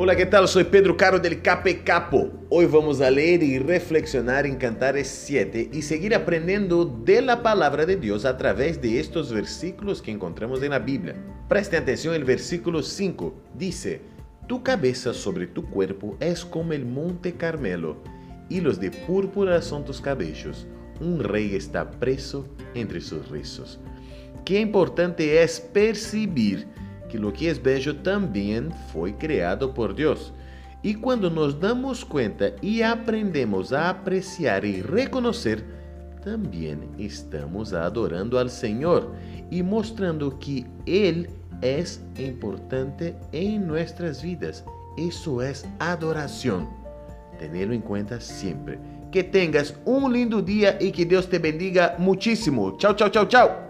Hola, ¿qué tal? Soy Pedro Caro del Cape Capo. Hoy vamos a leer y reflexionar en Cantares 7 y seguir aprendiendo de la palabra de Dios a través de estos versículos que encontramos en la Biblia. Preste atención, el versículo 5 dice, Tu cabeza sobre tu cuerpo es como el monte Carmelo, hilos de púrpura son tus cabellos. Un rey está preso entre sus rizos. Qué importante es percibir que lo que es bello también fue creado por Dios. Y cuando nos damos cuenta y aprendemos a apreciar y reconocer, también estamos adorando al Señor y mostrando que Él es importante en nuestras vidas. Eso es adoración. Tenerlo en cuenta siempre. Que tengas un lindo día y que Dios te bendiga muchísimo. Chao, chao, chao, chao.